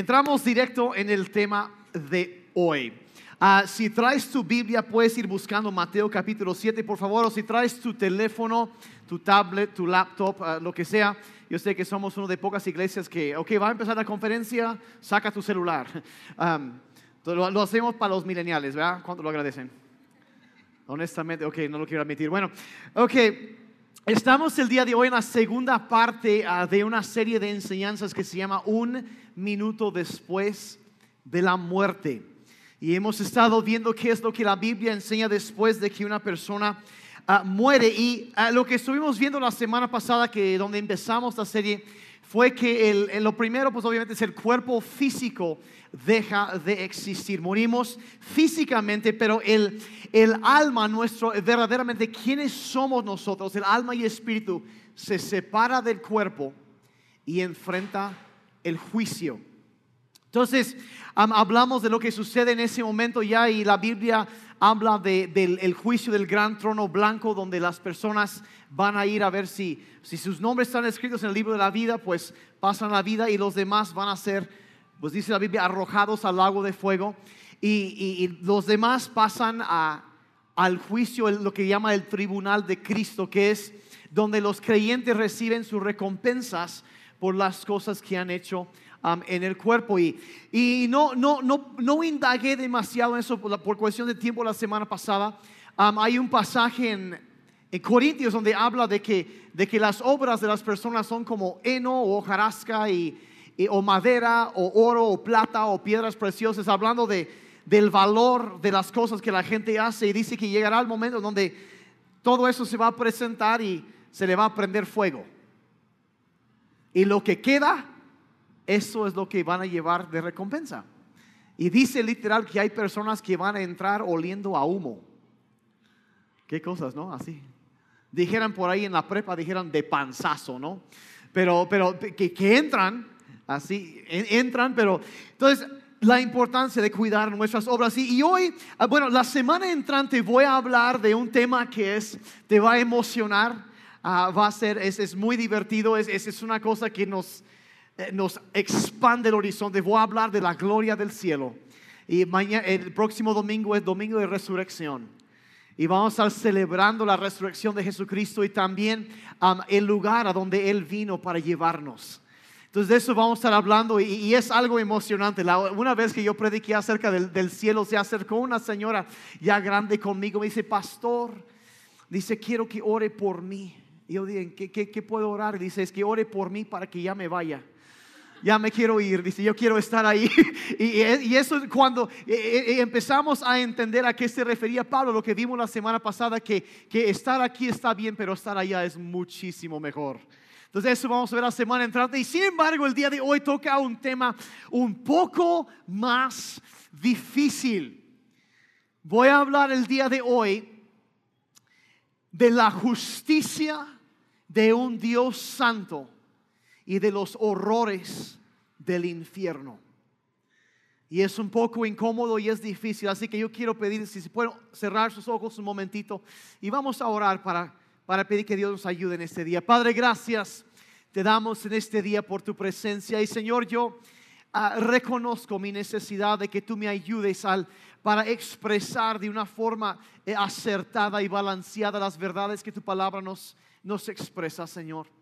entramos directo en el tema de hoy. Ah, si traes tu Biblia, puedes ir buscando Mateo capítulo 7, por favor, o si traes tu teléfono, tu tablet, tu laptop, ah, lo que sea. Yo sé que somos una de pocas iglesias que, ok, va a empezar la conferencia, saca tu celular. lo, lo, hacemos para los millennials, ¿verdad? ¿Cuánto lo agradecen? Honestamente, ok, no lo quiero admitir. Bueno, ok. Estamos el día de hoy en la segunda parte ah, de una serie de enseñanzas que se llama Un minuto después de la muerte. Y hemos estado viendo qué es lo que la Biblia enseña después de que una persona ah, muere. Y ah, lo que estuvimos viendo la semana pasada, que donde empezamos la serie, fue que lo primero, pues obviamente es el cuerpo físico deja de existir. Morimos físicamente, pero el, el alma nuestro, verdaderamente, ¿quiénes somos nosotros? El alma y espíritu se separa del cuerpo y enfrenta el juicio. Entonces, hablamos de lo que sucede en ese momento ya y la Biblia habla del juicio del gran trono blanco donde las personas van a ir a ver si, si sus nombres están escritos en el libro de la vida, pues pasan la vida y los demás van a ser, pues dice la Biblia, arrojados al lago de fuego. Y, los demás pasan al juicio, lo que llama el tribunal de Cristo, que es donde los creyentes reciben sus recompensas por las cosas que han hecho en el cuerpo. Y, y no, no, no, no indagué demasiado en eso por, cuestión de tiempo la semana pasada. hay un pasaje en, en, Corintios donde habla de que, de que las obras de las personas son como heno o hojarasca y, o madera o oro o plata o piedras preciosas, hablando de, del valor de las cosas que la gente hace y dice que llegará el momento donde todo eso se va a presentar y se le va a prender fuego. Y lo que queda eso es lo que van a llevar de recompensa. Y dice literal que hay personas que van a entrar oliendo a humo. Qué cosas, ¿no? Así. Dijeran por ahí en la prepa, dijeran de panzazo, ¿no? Pero, pero que, entran, así, entran, pero entonces la importancia de cuidar nuestras obras. Y, hoy, ah, bueno, la semana entrante voy a hablar de un tema que es, te va a emocionar, ah, va a ser, es, es muy divertido, es, es, una cosa que nos, nos expande el horizonte. Voy a hablar de la gloria del cielo. Y mañana, el próximo domingo es domingo de resurrección. Y vamos a estar celebrando la resurrección de Jesucristo y también el lugar a donde Él vino para llevarnos. Entonces de eso vamos a estar hablando y, es algo emocionante. una vez que yo prediqué acerca del, cielo, se acercó una señora ya grande conmigo, me dice, pastor, dice, quiero que ore por mí. Y yo dije, ¿qué, qué puedo orar? Dice, es que ore por mí para que ya me vaya ya me quiero ir, dice, yo quiero estar ahí. y, eso es cuando eh, eh, eh, empezamos a entender a qué se refería Pablo, lo que vimos la semana pasada, que, que estar aquí está bien, pero estar allá es muchísimo mejor. Entonces eso vamos a ver la semana entrante. Y sin embargo, el día de hoy toca un tema un poco más difícil. Voy a hablar el día de hoy de la justicia de un Dios santo y de los horrores del infierno. Y es un poco incómodo y es difícil, así que yo quiero pedir si se pueden cerrar sus ojos un momentito y vamos a orar para, para pedir que Dios nos ayude en este día. Padre, gracias te damos en este día por tu presencia y Señor, yo ah, reconozco mi necesidad de que tú me ayudes al, para expresar de una forma eh, acertada y balanceada las verdades que tu palabra nos, nos expresa, Señor.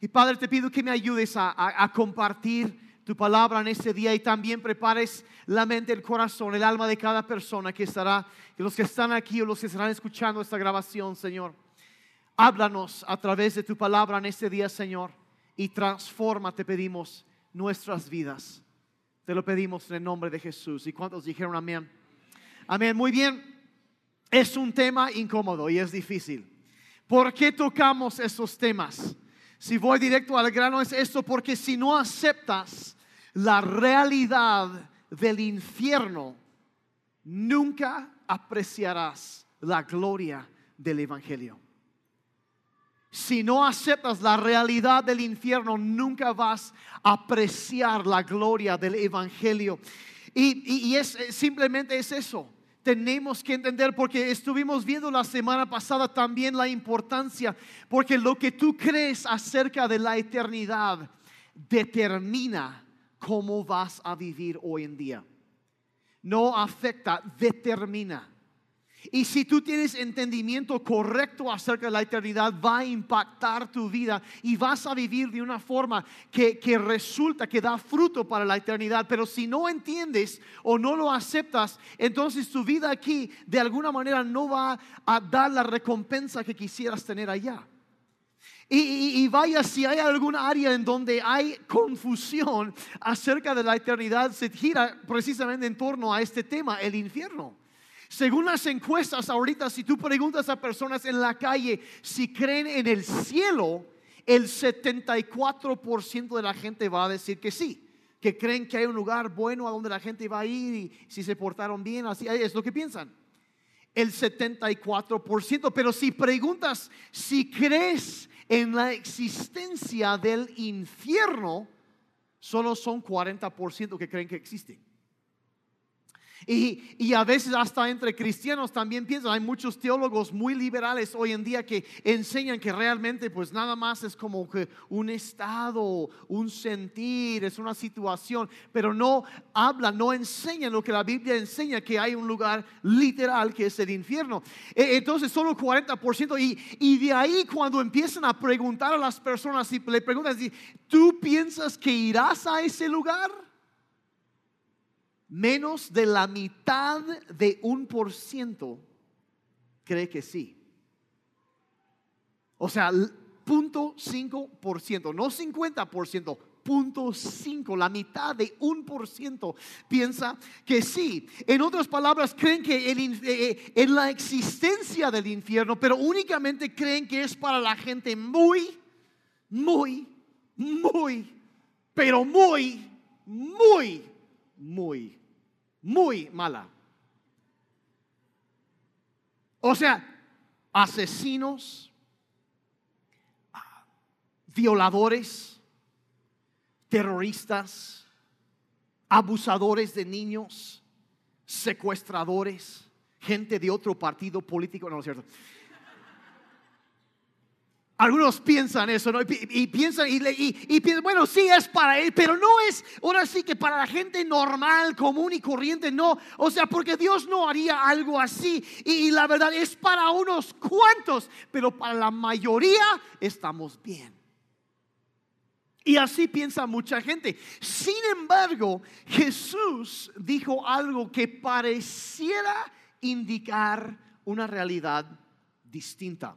Y Padre, te pido que me ayudes a, compartir tu palabra en este día y también prepares la mente, el corazón, el alma de cada persona que estará, los que están aquí o los que estarán escuchando esta grabación, Señor. Háblanos a través de tu palabra en este día, Señor, y transforma, te pedimos, nuestras vidas. Te lo pedimos en el nombre de Jesús. ¿Y cuántos dijeron amén? Amén. Muy bien. Es un tema incómodo y es difícil. ¿Por qué tocamos esos temas? Si voy directo al grano es esto, porque si no aceptas la realidad del infierno, nunca apreciarás la gloria del Evangelio. Si no aceptas la realidad del infierno, nunca vas a apreciar la gloria del Evangelio. Y, y es simplemente es eso tenemos que entender porque estuvimos viendo la semana pasada también la importancia, porque lo que tú crees acerca de la eternidad determina cómo vas a vivir hoy en día. No afecta, determina. Y si tú tienes entendimiento correcto acerca de la eternidad, va a impactar tu vida y vas a vivir de una forma que, resulta que da fruto para la eternidad. Pero si no entiendes o no lo aceptas, entonces tu vida aquí de alguna manera no va a dar la recompensa que quisieras tener allá. Y, y, vaya, si hay alguna área en donde hay confusión acerca de la eternidad, se gira precisamente en torno a este tema, el infierno. Según las encuestas ahorita, si tú preguntas a personas en la calle si creen en el cielo, el 74% de la gente va a decir que sí, que creen que hay un lugar bueno a donde la gente va a ir y si se portaron bien, así es lo que piensan. El 74%, pero si preguntas si crees en la existencia del infierno, solo son 40% que creen que existe. Y, a veces hasta entre cristianos también piensan, hay muchos teólogos muy liberales hoy en día que enseñan que realmente pues nada más es como que un estado, un sentir, es una situación, pero no hablan, no enseñan lo que la Biblia enseña, que hay un lugar literal que es el infierno. E, entonces solo 40% y, y de ahí cuando empiezan a preguntar a las personas, y le preguntan, ¿tú piensas que irás a ese lugar? Menos de la mitad de un por ciento cree que sí. O sea, punto cinco por ciento, no 50 por ciento, punto cinco, la mitad de un por ciento piensa que sí. En otras palabras, creen que eh, eh, en la existencia del infierno, pero únicamente creen que es para la gente muy, muy, muy, pero muy, muy muy, muy mala. O sea, asesinos, violadores, terroristas, abusadores de niños, secuestradores, gente de otro partido político, no es cierto. Algunos piensan eso, ¿no? Y, piensan, y, y, piensan, bueno, sí es para él, pero no es, ahora sí que para la gente normal, común y corriente, no. O sea, porque Dios no haría algo así. Y, la verdad es para unos cuantos, pero para la mayoría estamos bien. Y así piensa mucha gente. Sin embargo, Jesús dijo algo que pareciera indicar una realidad distinta.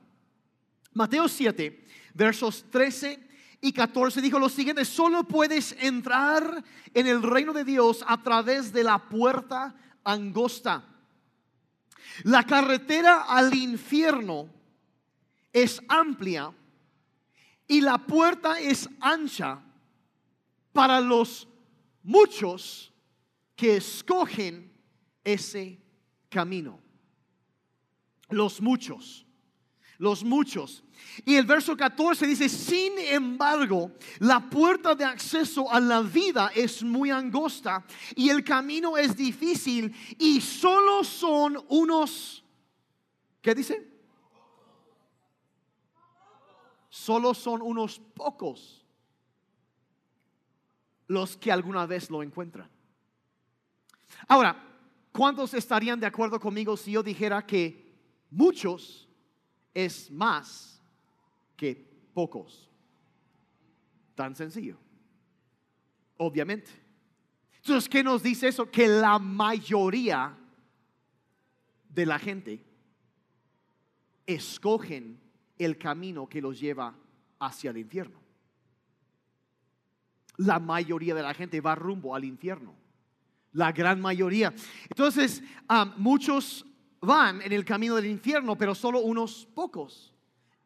Mateo 7, versos 13 y 14 dijo lo siguiente, solo puedes entrar en el reino de Dios a través de la puerta angosta. La carretera al infierno es amplia y la puerta es ancha para los muchos que escogen ese camino. Los muchos los muchos. Y el verso 14 dice, sin embargo, la puerta de acceso a la vida es muy angosta y el camino es difícil y solo son unos, ¿qué dice? Solo son unos pocos los que alguna vez lo encuentran. Ahora, ¿cuántos estarían de acuerdo conmigo si yo dijera que muchos es más que pocos. Tan sencillo. Obviamente. Entonces, ¿qué nos dice eso? Que la mayoría de la gente escogen el camino que los lleva hacia el infierno. La mayoría de la gente va rumbo al infierno. La gran mayoría. Entonces, muchos van en el camino del infierno, pero solo unos pocos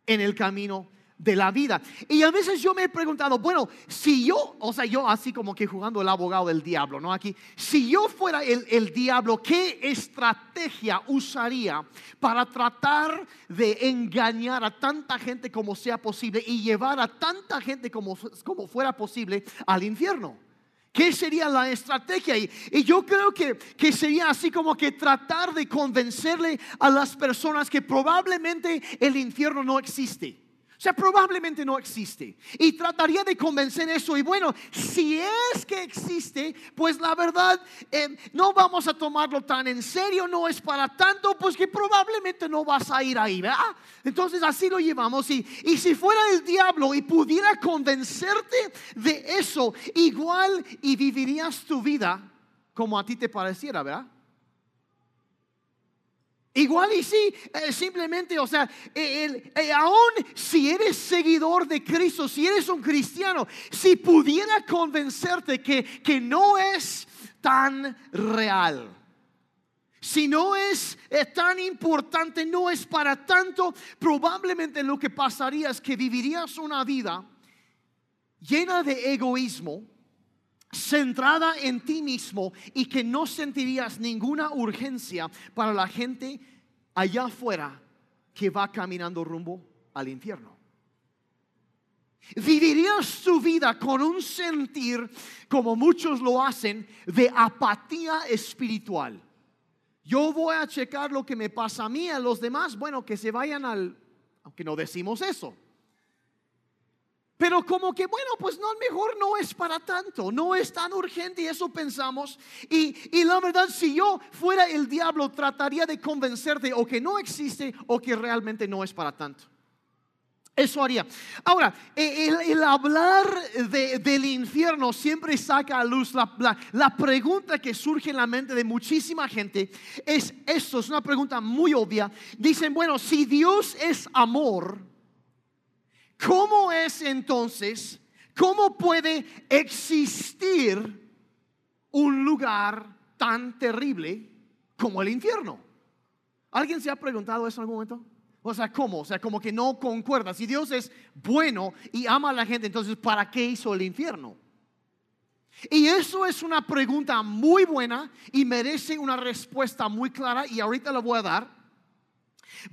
en el camino de la vida. Y a veces yo me he preguntado, bueno, si yo, o sea, yo así como que jugando el abogado del diablo, ¿no? Aquí, si yo fuera el, el diablo, ¿qué estrategia usaría para tratar de engañar a tanta gente como sea posible y llevar a tanta gente como, como fuera posible al infierno? ¿Qué sería la estrategia? Y, yo creo que, que, sería así como que tratar de convencerle a las personas que probablemente el infierno no existe. Sea, probablemente no existe. Y trataría de convencer eso. Y bueno, si es que existe, pues la verdad eh, no vamos a tomarlo tan en serio, no es para tanto, pues que probablemente no vas a ir ahí, ¿verdad? Entonces así lo llevamos. Y, y si fuera el diablo y pudiera convencerte de eso, igual y vivirías tu vida como a ti te pareciera, ¿verdad? Igual y sí, eh, simplemente, o sea, eh, aún si eres seguidor de Cristo, si eres un cristiano, si pudiera convencerte que, que no es tan real, si no es, es tan importante, no es para tanto, probablemente lo que pasaría es que vivirías una vida llena de egoísmo, centrada en ti mismo y que no sentirías ninguna urgencia para la gente allá afuera que va caminando rumbo al infierno. Vivirías tu vida con un sentir, como muchos lo hacen, de apatía espiritual. Yo voy a checar lo que me pasa a mí, a los demás, bueno, que se vayan al, aunque no decimos eso, pero como que, bueno, pues no, mejor no es para tanto, no es tan urgente y eso pensamos. Y, y, la verdad, si yo fuera el diablo, trataría de convencerte o que no existe o que realmente no es para tanto. Eso haría. Ahora, e, el, hablar del infierno siempre saca a luz la, la, la, pregunta que surge en la mente de muchísima gente. Es esto, es una pregunta muy obvia. Dicen, bueno, si Dios es amor, ¿Cómo es entonces, cómo puede existir un lugar tan terrible como el infierno? ¿Alguien se ha preguntado eso en algún momento? O sea, ¿cómo? O sea, como que no concuerda. Si Dios es bueno y ama a la gente, entonces, ¿para qué hizo el infierno? Y eso es una pregunta muy buena y merece una respuesta muy clara y ahorita la voy a dar.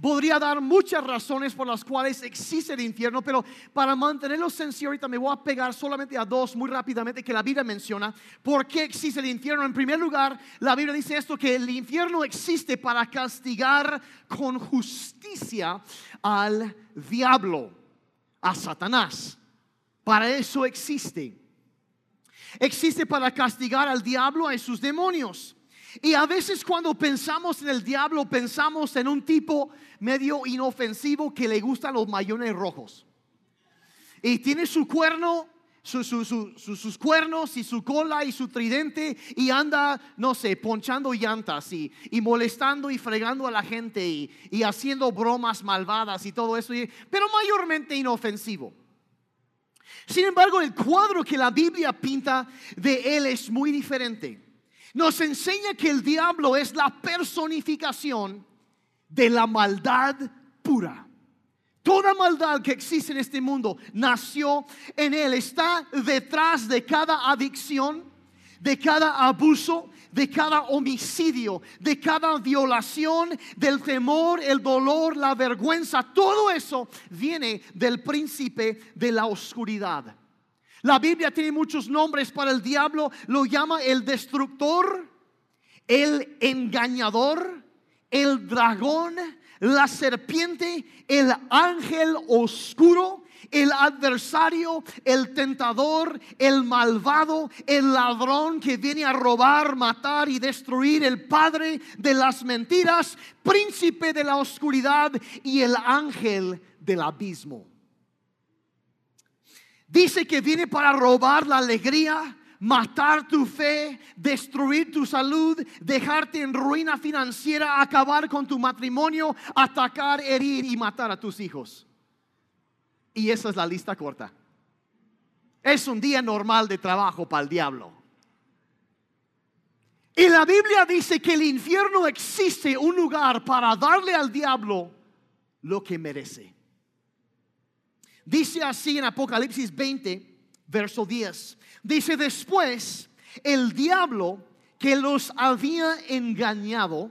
Podría dar muchas razones por las cuales existe el infierno, pero para mantenerlo sencillo ahorita me voy a pegar solamente a dos muy rápidamente que la Biblia menciona. ¿Por qué existe el infierno? En primer lugar, la Biblia dice esto, que el infierno existe para castigar con justicia al diablo, a Satanás. Para eso existe. Existe para castigar al diablo y sus demonios. Y a veces cuando pensamos en el diablo, pensamos en un tipo medio inofensivo que le gustan los mayones rojos. Y tiene su cuerno, sus cuernos y su cola y su tridente y anda, no sé, ponchando llantas y, molestando y fregando a la gente y, y, haciendo bromas malvadas y todo eso, pero mayormente inofensivo. Sin embargo, el cuadro que la Biblia pinta de él es muy diferente nos enseña que el diablo es la personificación de la maldad pura. Toda maldad que existe en este mundo nació en él, está detrás de cada adicción, de cada abuso, de cada homicidio, de cada violación, del temor, el dolor, la vergüenza. Todo eso viene del príncipe de la oscuridad. La Biblia tiene muchos nombres para el diablo. Lo llama el destructor, el engañador, el dragón, la serpiente, el ángel oscuro, el adversario, el tentador, el malvado, el ladrón que viene a robar, matar y destruir, el padre de las mentiras, príncipe de la oscuridad y el ángel del abismo. Dice que viene para robar la alegría, matar tu fe, destruir tu salud, dejarte en ruina financiera, acabar con tu matrimonio, atacar, herir y matar a tus hijos. Y esa es la lista corta. Es un día normal de trabajo para el diablo. Y la Biblia dice que el infierno existe un lugar para darle al diablo lo que merece. Dice así en Apocalipsis 20, verso 10. Dice después, el diablo que los había engañado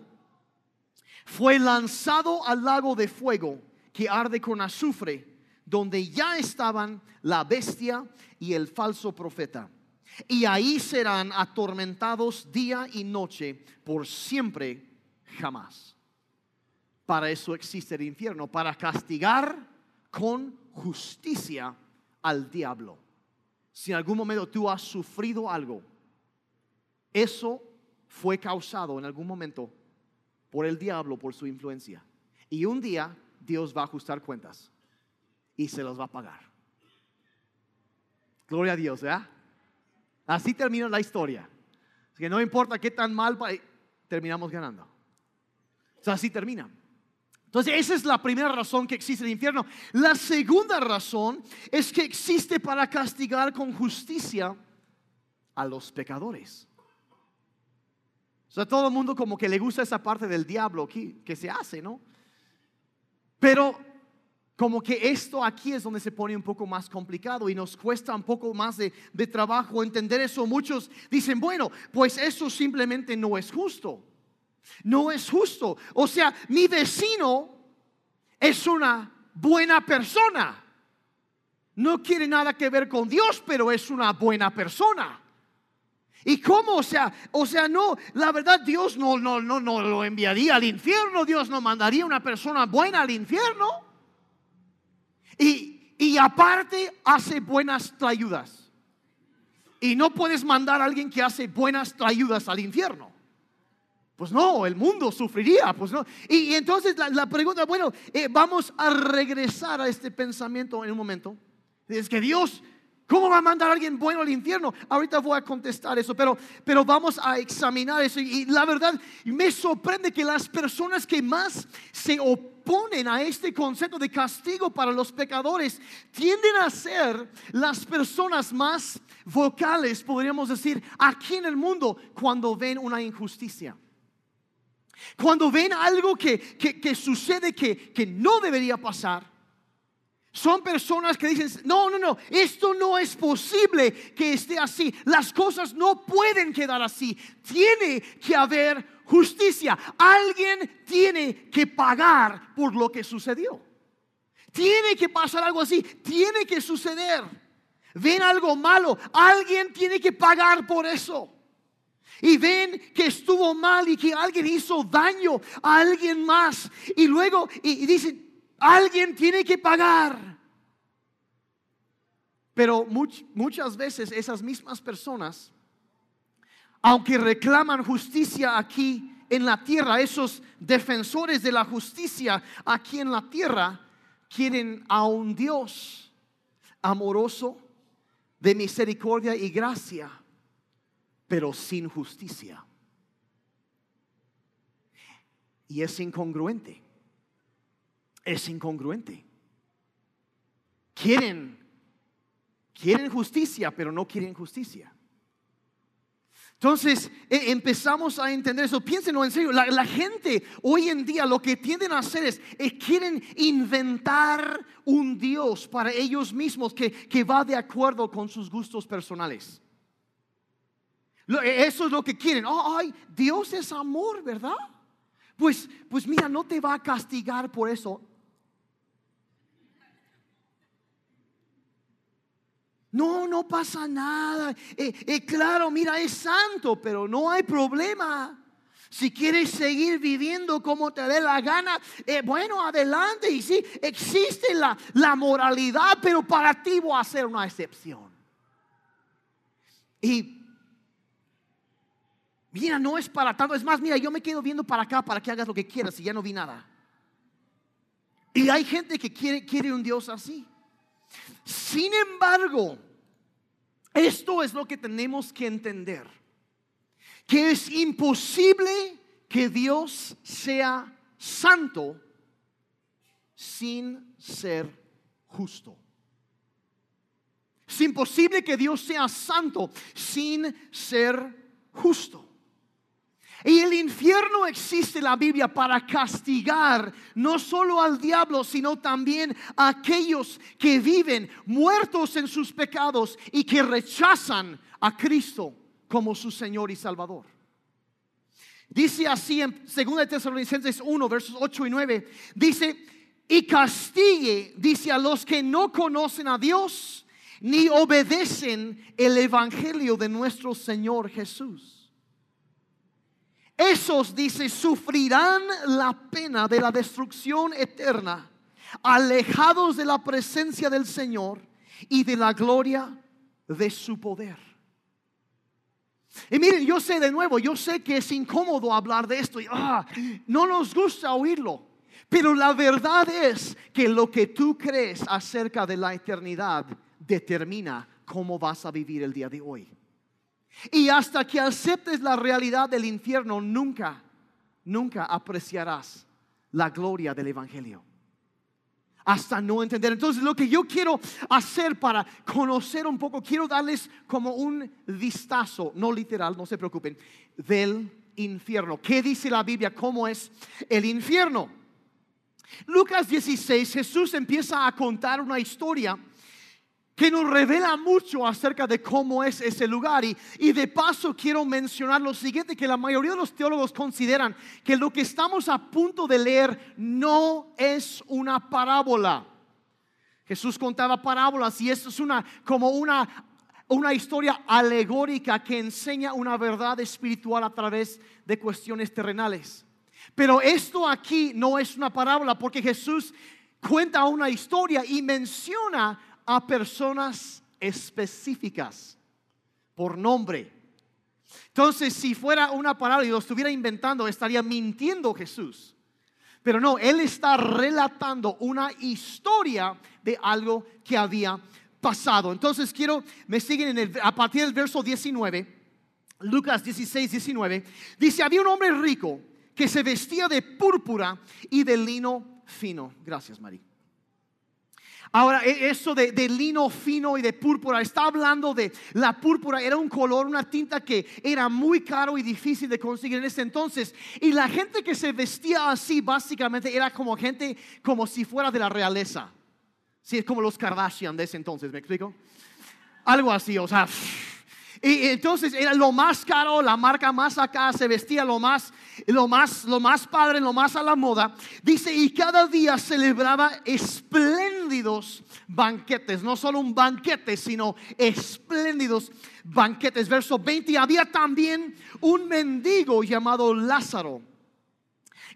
fue lanzado al lago de fuego que arde con azufre, donde ya estaban la bestia y el falso profeta. Y ahí serán atormentados día y noche por siempre, jamás. Para eso existe el infierno, para castigar con justicia al diablo. Si en algún momento tú has sufrido algo, eso fue causado en algún momento por el diablo, por su influencia. Y un día Dios va a ajustar cuentas y se los va a pagar. Gloria a Dios, ¿verdad? Así termina la historia. Que no importa qué tan mal, terminamos ganando. Así termina. Entonces, esa es la primera razón que existe el infierno. La segunda razón es que existe para castigar con justicia a los pecadores. O sea, todo el mundo como que le gusta esa parte del diablo que, que se hace, ¿no? Pero como que esto aquí es donde se pone un poco más complicado y nos cuesta un poco más de, de trabajo entender eso. Muchos dicen, bueno, pues eso simplemente no es justo. No es justo. O sea, mi vecino es una buena persona. No quiere nada que ver con Dios, pero es una buena persona. ¿Y cómo? O sea, o sea, no, la verdad Dios no, no, no, no lo enviaría al infierno, Dios no mandaría una persona buena al infierno. Y, y aparte hace buenas trayudas. Y no puedes mandar a alguien que hace buenas trayudas al infierno. Pues no, el mundo sufriría, pues no. Y, entonces la, pregunta, bueno, eh, vamos a regresar a este pensamiento en un momento. Es que Dios, ¿cómo va a mandar a alguien bueno al infierno? Ahorita voy a contestar eso, pero, pero vamos a examinar eso. Y, la verdad, me sorprende que las personas que más se oponen a este concepto de castigo para los pecadores tienden a ser las personas más vocales, podríamos decir, aquí en el mundo cuando ven una injusticia. Cuando ven algo que, sucede que, que no debería pasar, son personas que dicen, no, no, no, esto no es posible que esté así. Las cosas no pueden quedar así. Tiene que haber justicia. Alguien tiene que pagar por lo que sucedió. Tiene que pasar algo así. Tiene que suceder. Ven algo malo. Alguien tiene que pagar por eso y ven que estuvo mal y que alguien hizo daño a alguien más y luego y, dicen, alguien tiene que pagar. Pero muchas veces esas mismas personas, aunque reclaman justicia aquí en la tierra, esos defensores de la justicia aquí en la tierra, quieren a un Dios amoroso, de misericordia y gracia pero sin justicia. Y es incongruente. Es incongruente. Quieren, quieren justicia, pero no quieren justicia. Entonces e, empezamos a entender eso. Piénsenlo en serio. La, gente hoy en día lo que tienden a hacer es, quieren inventar un Dios para ellos mismos que, que va de acuerdo con sus gustos personales. E, eso es lo que quieren. Oh, ay, Dios es amor, ¿verdad? Pues, pues mira, no te va a castigar por eso. No, no pasa nada. Eh, eh, claro, mira, es santo, pero no hay problema. Si quieres seguir viviendo como te dé la gana, eh, bueno, adelante. Y sí, existe la, la moralidad, pero para ti voy a hacer una excepción. Y Mira, no es para tanto. Es más, mira, yo me quedo viendo para acá para que hagas lo que quieras y ya no vi nada. Y hay gente que quiere, quiere un Dios así. Sin embargo, esto es lo que tenemos que entender. Que es imposible que Dios sea santo sin ser justo. Es imposible que Dios sea santo sin ser justo. Y el infierno existe en la Biblia para castigar no solo al diablo, sino también a aquellos que viven muertos en sus pecados y que rechazan a Cristo como su Señor y Salvador. Dice así en 2 Tesalonicenses 1, versos 8 y 9, dice, y castigue, dice a los que no conocen a Dios ni obedecen el Evangelio de nuestro Señor Jesús esos, dice, sufrirán la pena de la destrucción eterna alejados de la presencia del Señor y de la gloria de su poder. Y miren, yo sé de nuevo, yo sé que es incómodo hablar de esto y ah, no nos gusta oírlo. Pero la verdad es que lo que tú crees acerca de la eternidad determina cómo vas a vivir el día de hoy. Y hasta que aceptes la realidad del infierno, nunca, nunca apreciarás la gloria del Evangelio hasta no entender. Entonces lo que yo quiero hacer para conocer un poco, quiero darles como un vistazo, no literal, no se preocupen, del infierno. ¿Qué dice la Biblia? ¿Cómo es el infierno? Lucas 16, Jesús empieza a contar una historia que nos revela mucho acerca de cómo es ese lugar. Y, y, de paso quiero mencionar lo siguiente, que la mayoría de los teólogos consideran que lo que estamos a punto de leer no es una parábola. Jesús contaba parábolas y esto es una como una una historia alegórica que enseña una verdad espiritual a través de cuestiones terrenales. Pero esto aquí no es una parábola porque Jesús cuenta una historia y menciona a personas específicas por nombre. Entonces, si fuera una parábola y lo estuviera inventando, estaría mintiendo Jesús. Pero no, Él está relatando una historia de algo que había pasado. Entonces, quiero, me siguen en el, a partir del verso 19, Lucas 16, 19, dice, había un hombre rico que se vestía de púrpura y de lino fino. Gracias, María. Ahora, e, eso de, lino fino y de púrpura, está hablando de la púrpura, era un color, una tinta que era muy caro y difícil de conseguir en ese entonces. Y la gente que se vestía así, básicamente, era como gente como si fuera de la realeza. Sí, es como los Kardashian de ese entonces, ¿me explico? Algo así, o sea. Y entonces era lo más caro, la marca más acá, se vestía lo más, lo más, lo más padre, lo más a la moda. Dice, y cada día celebraba espléndidos banquetes, no solo un banquete, sino espléndidos banquetes. Verso 20, había también un mendigo llamado Lázaro,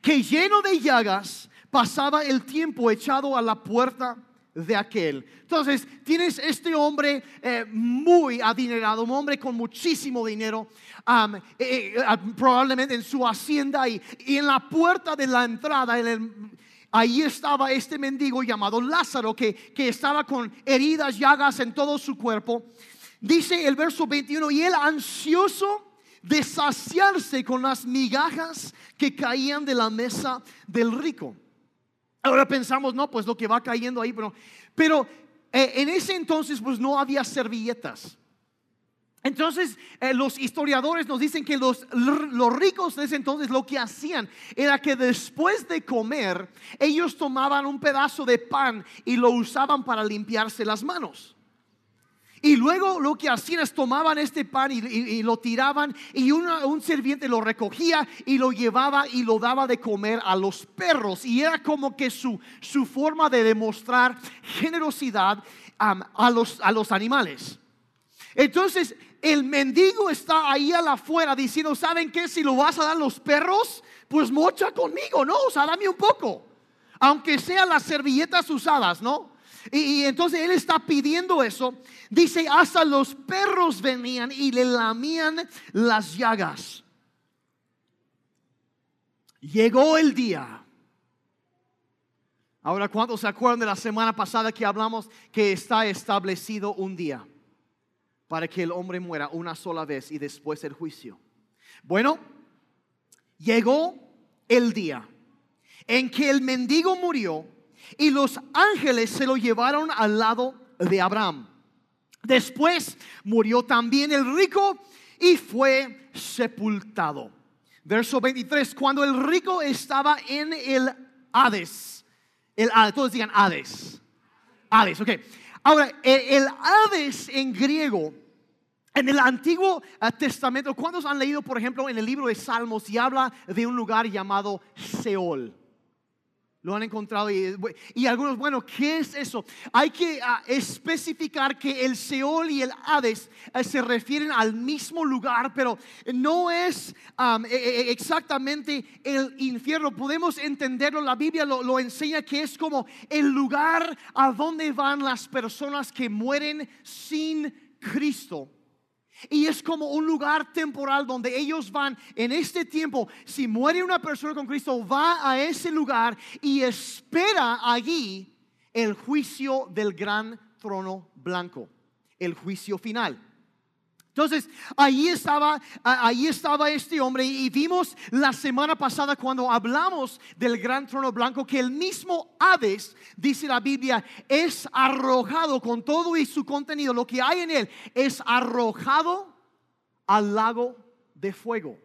que lleno de llagas pasaba el tiempo echado a la puerta de aquel. Entonces, tienes este hombre eh, muy adinerado, un hombre con muchísimo dinero, eh, probablemente en su hacienda y, en la puerta de la entrada, ahí estaba este mendigo llamado Lázaro, que, que estaba con heridas, llagas en todo su cuerpo. Dice el verso 21, y él ansioso de saciarse con las migajas que caían de la mesa del rico. Ahora pensamos, no, pues lo que va cayendo ahí, pero, pero eh, en ese entonces pues no había servilletas. Entonces eh, los historiadores nos dicen que los, los ricos de ese entonces lo que hacían era que después de comer ellos tomaban un pedazo de pan y lo usaban para limpiarse las manos. Y luego lo que hacían es tomaban este pan y, lo tiraban y un sirviente lo recogía y lo llevaba y lo daba de comer a los perros. Y era como que su, su forma de demostrar generosidad a, los, a los animales. Entonces el mendigo está ahí afuera diciendo, ¿saben qué? Si lo vas a dar a los perros, pues mocha conmigo, ¿no? O sea, dame un poco. Aunque sean las servilletas usadas, ¿no? Y, entonces él está pidiendo eso. Dice, hasta los perros venían y le lamían las llagas. Llegó el día. Ahora, ¿cuántos se acuerdan de la semana pasada que hablamos que está establecido un día para que el hombre muera una sola vez y después el juicio? Bueno, llegó el día en que el mendigo murió y los ángeles se lo llevaron al lado de Abraham. Después murió también el rico y fue sepultado. Verso 23, cuando el rico estaba en el Hades, el Hades, todos digan Hades, Hades, ok. Ahora, el, Hades en griego, en el Antiguo eh, Testamento, ¿cuántos han leído, por ejemplo, en el libro de Salmos y habla de un lugar llamado Seol? Lo han encontrado y, y, algunos, bueno, ¿qué es eso? Hay que ah, especificar que el Seol y el Hades eh, se refieren al mismo lugar, pero no es e, exactamente el infierno. Podemos entenderlo, la Biblia lo, lo enseña que es como el lugar a donde van las personas que mueren sin Cristo. Y es como un lugar temporal donde ellos van en este tiempo. Si muere una persona con Cristo, va a ese lugar y espera allí el juicio del gran trono blanco, el juicio final. Entonces, ahí estaba, ahí estaba este hombre y vimos la semana pasada cuando hablamos del gran trono blanco que el mismo Hades, dice la Biblia, es arrojado con todo y su contenido, lo que hay en él, es arrojado al lago de fuego.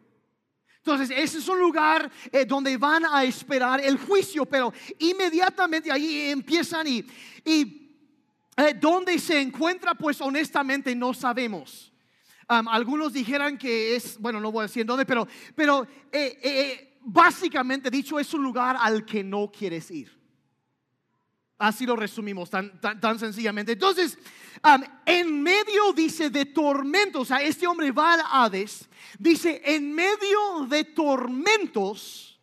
Entonces, ese es un lugar eh, donde van a esperar el juicio, pero inmediatamente ahí empiezan y, y eh, dónde se encuentra, pues honestamente no sabemos algunos dijeran que es, bueno, no voy a decir dónde, pero, pero eh, eh, básicamente dicho es un lugar al que no quieres ir. Así lo resumimos tan, tan, sencillamente. Entonces, en medio, dice, de tormentos, o sea, este hombre va al Hades, dice, en medio de tormentos,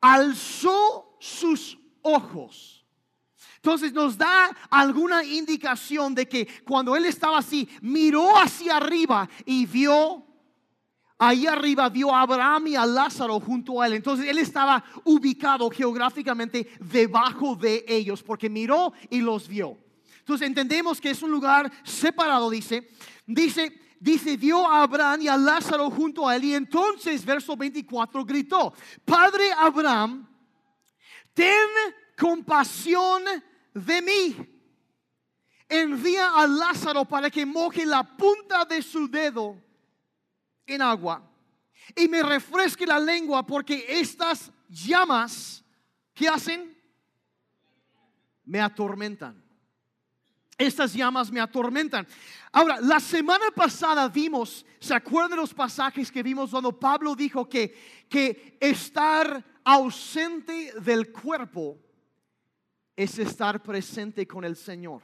alzó sus ojos entonces nos da alguna indicación de que cuando él estaba así, miró hacia arriba y vio, ahí arriba vio a Abraham y a Lázaro junto a él. Entonces él estaba ubicado geográficamente debajo de ellos porque miró y los vio. Entonces entendemos que es un lugar separado, dice. Dice, dice, vio a Abraham y a Lázaro junto a él. Y entonces, verso 24, gritó, Padre Abraham, ten compasión de mí. Envía a Lázaro para que moje la punta de su dedo en agua y me refresque la lengua porque estas llamas, ¿qué hacen? Me atormentan. Estas llamas me atormentan. Ahora, la semana pasada vimos, ¿se acuerdan de los pasajes que vimos cuando Pablo dijo que, que estar ausente del cuerpo es estar presente con el Señor,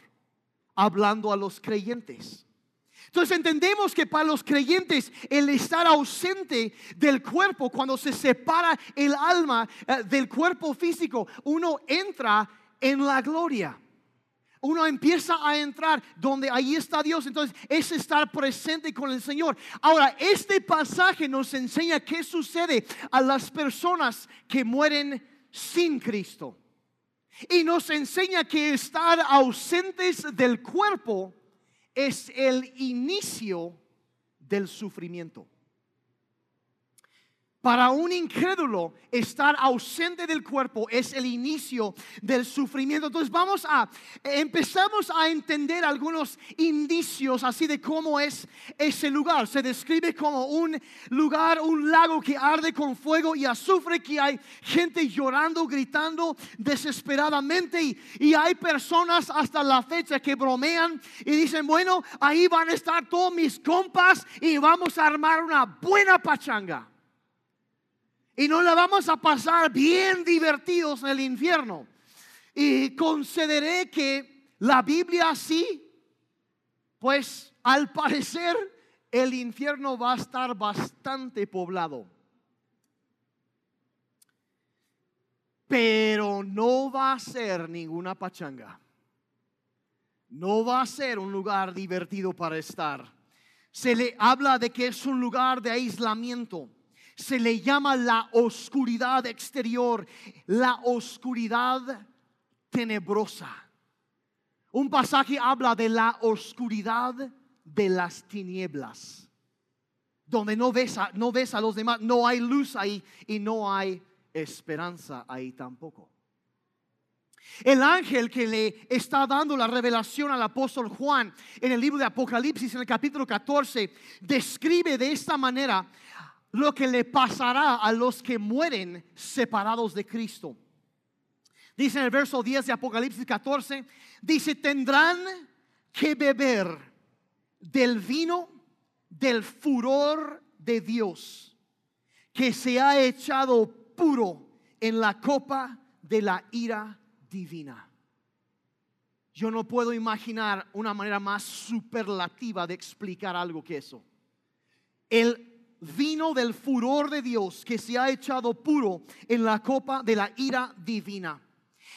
hablando a los creyentes. Entonces entendemos que para los creyentes el estar ausente del cuerpo, cuando se separa el alma eh, del cuerpo físico, uno entra en la gloria. Uno empieza a entrar donde ahí está Dios. Entonces es estar presente con el Señor. Ahora, este pasaje nos enseña qué sucede a las personas que mueren sin Cristo. Y nos enseña que estar ausentes del cuerpo es el inicio del sufrimiento. Para un incrédulo, estar ausente del cuerpo es el inicio del sufrimiento. Entonces vamos a, empezamos a entender algunos indicios así de cómo es ese lugar. Se describe como un lugar, un lago que arde con fuego y azufre, que hay gente llorando, gritando desesperadamente y, y hay personas hasta la fecha que bromean y dicen, bueno, ahí van a estar todos mis compas y vamos a armar una buena pachanga y no la vamos a pasar bien divertidos en el infierno. Y concederé que la Biblia sí, pues al parecer el infierno va a estar bastante poblado. Pero no va a ser ninguna pachanga. No va a ser un lugar divertido para estar. Se le habla de que es un lugar de aislamiento se le llama la oscuridad exterior, la oscuridad tenebrosa. Un pasaje habla de la oscuridad de las tinieblas, donde no ves a, no ves a los demás, no hay luz ahí y no hay esperanza ahí tampoco. El ángel que le está dando la revelación al apóstol Juan en el libro de Apocalipsis, en el capítulo 14, describe de esta manera lo que le pasará a los que mueren separados de Cristo. Dice en el verso 10 de Apocalipsis 14, dice, tendrán que beber del vino del furor de Dios, que se ha echado puro en la copa de la ira divina. Yo no puedo imaginar una manera más superlativa de explicar algo que eso. El vino del furor de Dios que se ha echado puro en la copa de la ira divina.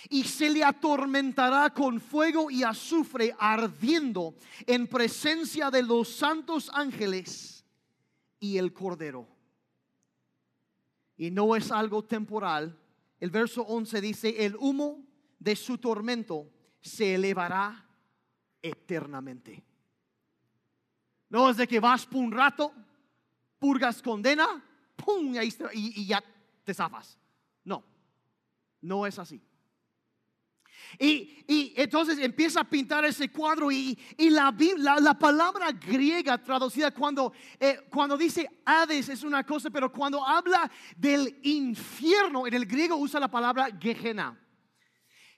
Y se le atormentará con fuego y azufre ardiendo en presencia de los santos ángeles y el cordero. Y no es algo temporal. El verso 11 dice, el humo de su tormento se elevará eternamente. No es de que vas por un rato, purgas condena, ¡pum! Y, ya te zafas. No, no es así. Y, entonces empieza a pintar ese cuadro y, la, la, palabra griega traducida cuando, eh, cuando dice Hades es una cosa, pero cuando habla del infierno, en el griego usa la palabra Gehenna.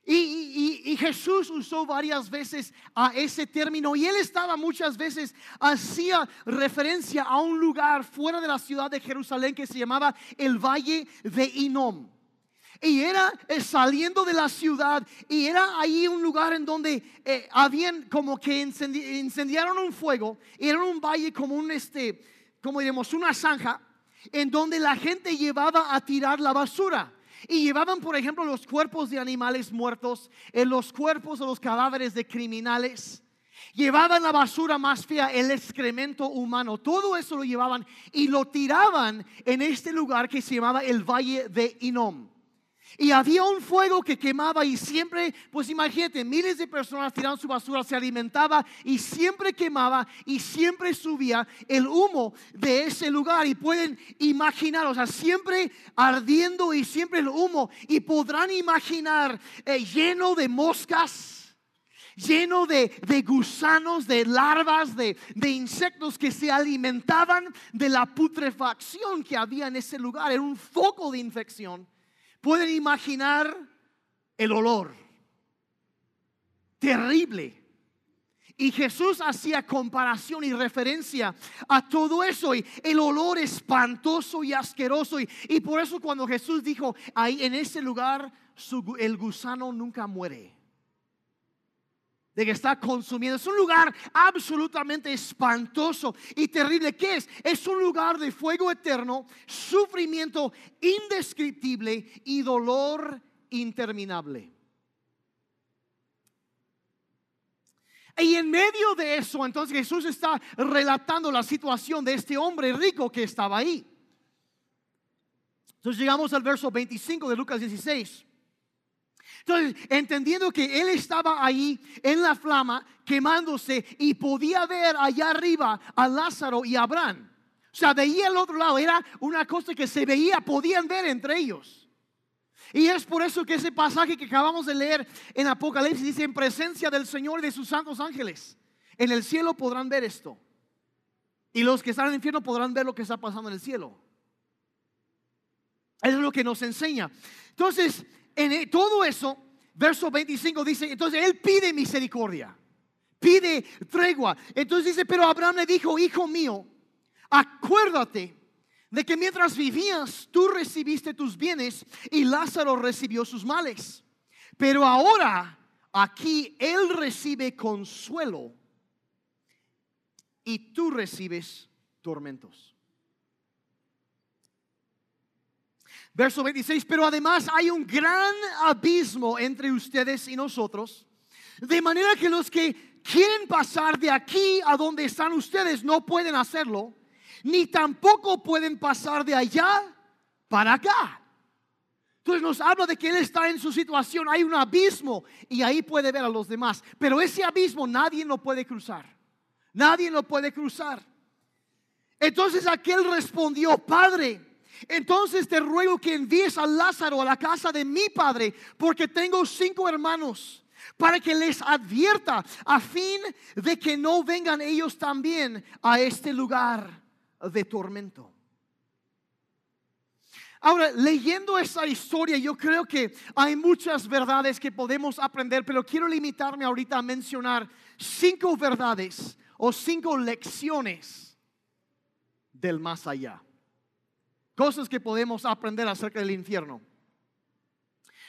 Y, Jesús usó varias veces a ese término y él estaba muchas veces, hacía referencia a un lugar fuera de la ciudad de Jerusalén que se llamaba el Valle de Inom. Y era eh, saliendo de la ciudad y era ahí un lugar en donde eh, habían como que incendiaron un fuego. Era un valle como un, este, como diremos, una zanja en donde la gente llevaba a tirar la basura. Y llevaban, por ejemplo, los cuerpos de animales muertos, en los cuerpos de los cadáveres de criminales. Llevaban la basura más fea, el excremento humano. Todo eso lo llevaban y lo tiraban en este lugar que se llamaba el Valle de Inom. Y había un fuego que quemaba y siempre, pues imagínate, miles de personas tiraban su basura, se alimentaba y siempre quemaba y siempre subía el humo de ese lugar. Y pueden imaginar, o sea, siempre ardiendo y siempre el humo. Y podrán imaginar eh, lleno de moscas lleno de, gusanos, de larvas, de, de, insectos que se alimentaban de la putrefacción que había en ese lugar. Era un foco de infección. Pueden imaginar el olor terrible. Y Jesús hacía comparación y referencia a todo eso y el olor espantoso y asqueroso. Y, y por eso cuando Jesús dijo, ahí en ese lugar el gusano nunca muere de que está consumiendo. Es un lugar absolutamente espantoso y terrible. ¿Qué es? Es un lugar de fuego eterno, sufrimiento indescriptible y dolor interminable. Y en medio de eso, entonces Jesús está relatando la situación de este hombre rico que estaba ahí. Entonces llegamos al verso 25 de Lucas 16. Entonces, entendiendo que él estaba ahí en la flama quemándose y podía ver allá arriba a Lázaro y a Abraham. O sea, veía al otro lado, era una cosa que se veía, podían ver entre ellos. Y es por eso que ese pasaje que acabamos de leer en Apocalipsis dice en presencia del Señor y de sus santos ángeles. En el cielo podrán ver esto. Y los que están en el infierno podrán ver lo que está pasando en el cielo. Eso es lo que nos enseña. Entonces, en e, todo eso, verso 25 dice, entonces él pide misericordia, pide tregua. Entonces dice, pero Abraham le dijo, hijo mío, acuérdate de que mientras vivías tú recibiste tus bienes y Lázaro recibió sus males. Pero ahora aquí él recibe consuelo y tú recibes tormentos. Verso 26, pero además hay un gran abismo entre ustedes y nosotros, de manera que los que quieren pasar de aquí a donde están ustedes no pueden hacerlo, ni tampoco pueden pasar de allá para acá. Entonces nos habla de que Él está en su situación, hay un abismo y ahí puede ver a los demás, pero ese abismo nadie lo puede cruzar, nadie lo puede cruzar. Entonces aquel respondió, Padre, entonces te ruego que envíes a Lázaro a la casa de mi padre, porque tengo cinco hermanos, para que les advierta a fin de que no vengan ellos también a este lugar de tormento. Ahora, leyendo esa historia, yo creo que hay muchas verdades que podemos aprender, pero quiero limitarme ahorita a mencionar cinco verdades o cinco lecciones del más allá. Cosas que podemos aprender acerca del infierno.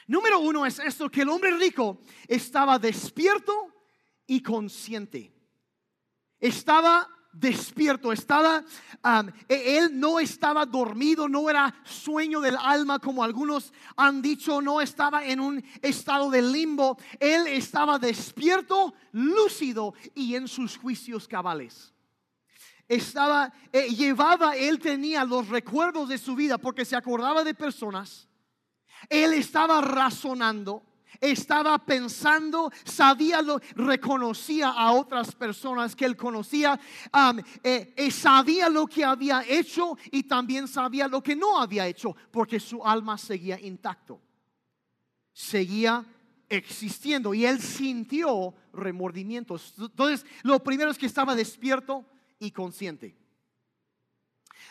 Número uno es esto, que el hombre rico estaba despierto y consciente. Estaba despierto, estaba, e-, él no estaba dormido, no era sueño del alma como algunos han dicho, no estaba en un estado de limbo, él estaba despierto, lúcido y en sus juicios cabales. Estaba, eh, llevaba, él tenía los recuerdos de su vida porque se acordaba de personas, él estaba razonando estaba pensando, sabía, lo, reconocía a otras personas que él conocía, eh, sabía lo que había hecho y también sabía lo que no había hecho, porque su alma seguía intacto, seguía existiendo y él sintió remordimientos. Entonces, lo primero es que estaba despierto y consciente.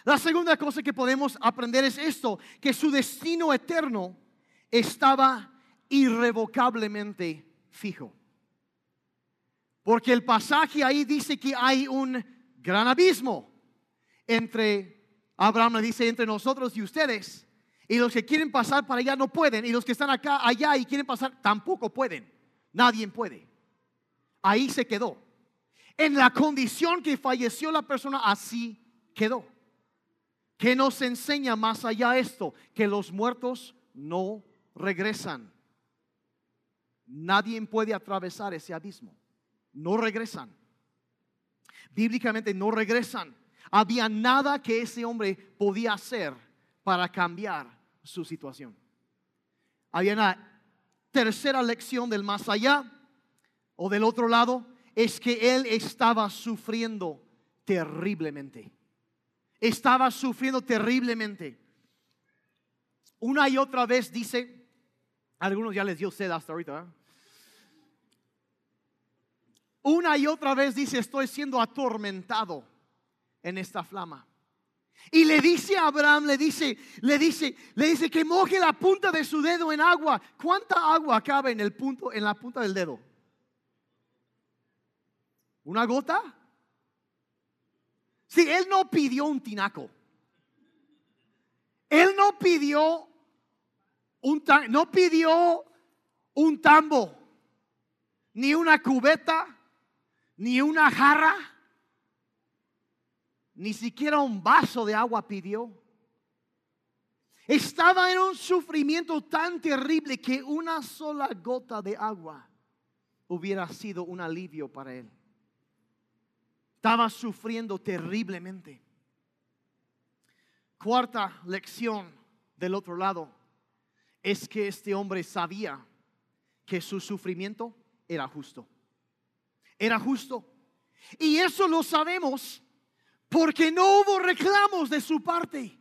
La segunda cosa que podemos aprender es esto, que su destino eterno estaba irrevocablemente fijo. Porque el pasaje ahí dice que hay un gran abismo entre, Abraham dice, entre nosotros y ustedes. Y los que quieren pasar para allá no pueden. Y los que están acá, allá y quieren pasar tampoco pueden. Nadie puede. Ahí se quedó. En la condición que falleció la persona, así quedó. ¿Qué nos enseña más allá esto? Que los muertos no regresan. Nadie puede atravesar ese abismo. No regresan. Bíblicamente no regresan. Había nada que ese hombre podía hacer para cambiar su situación. Había una tercera lección del más allá o del otro lado, es que él estaba sufriendo terriblemente. Estaba sufriendo terriblemente. Una y otra vez dice, algunos ya les dio sed hasta ahorita. Una y otra vez dice, estoy siendo atormentado en esta flama. Y le dice a Abraham, le dice, le dice, le dice que moje la punta de su dedo en agua. ¿Cuánta agua cabe en el punto, en la punta del dedo? ¿Una gota? Sí, él no pidió un tinaco. Él no pidió no pidió un tambo, ni una cubeta, ni una jarra, ni siquiera un vaso de agua pidió. Estaba en un sufrimiento tan terrible que una sola gota de agua hubiera sido un alivio para él. Estaba sufriendo terriblemente. Cuarta lección del otro lado es que este hombre sabía que su sufrimiento era justo. Era justo. Y eso lo sabemos porque no hubo reclamos de su parte.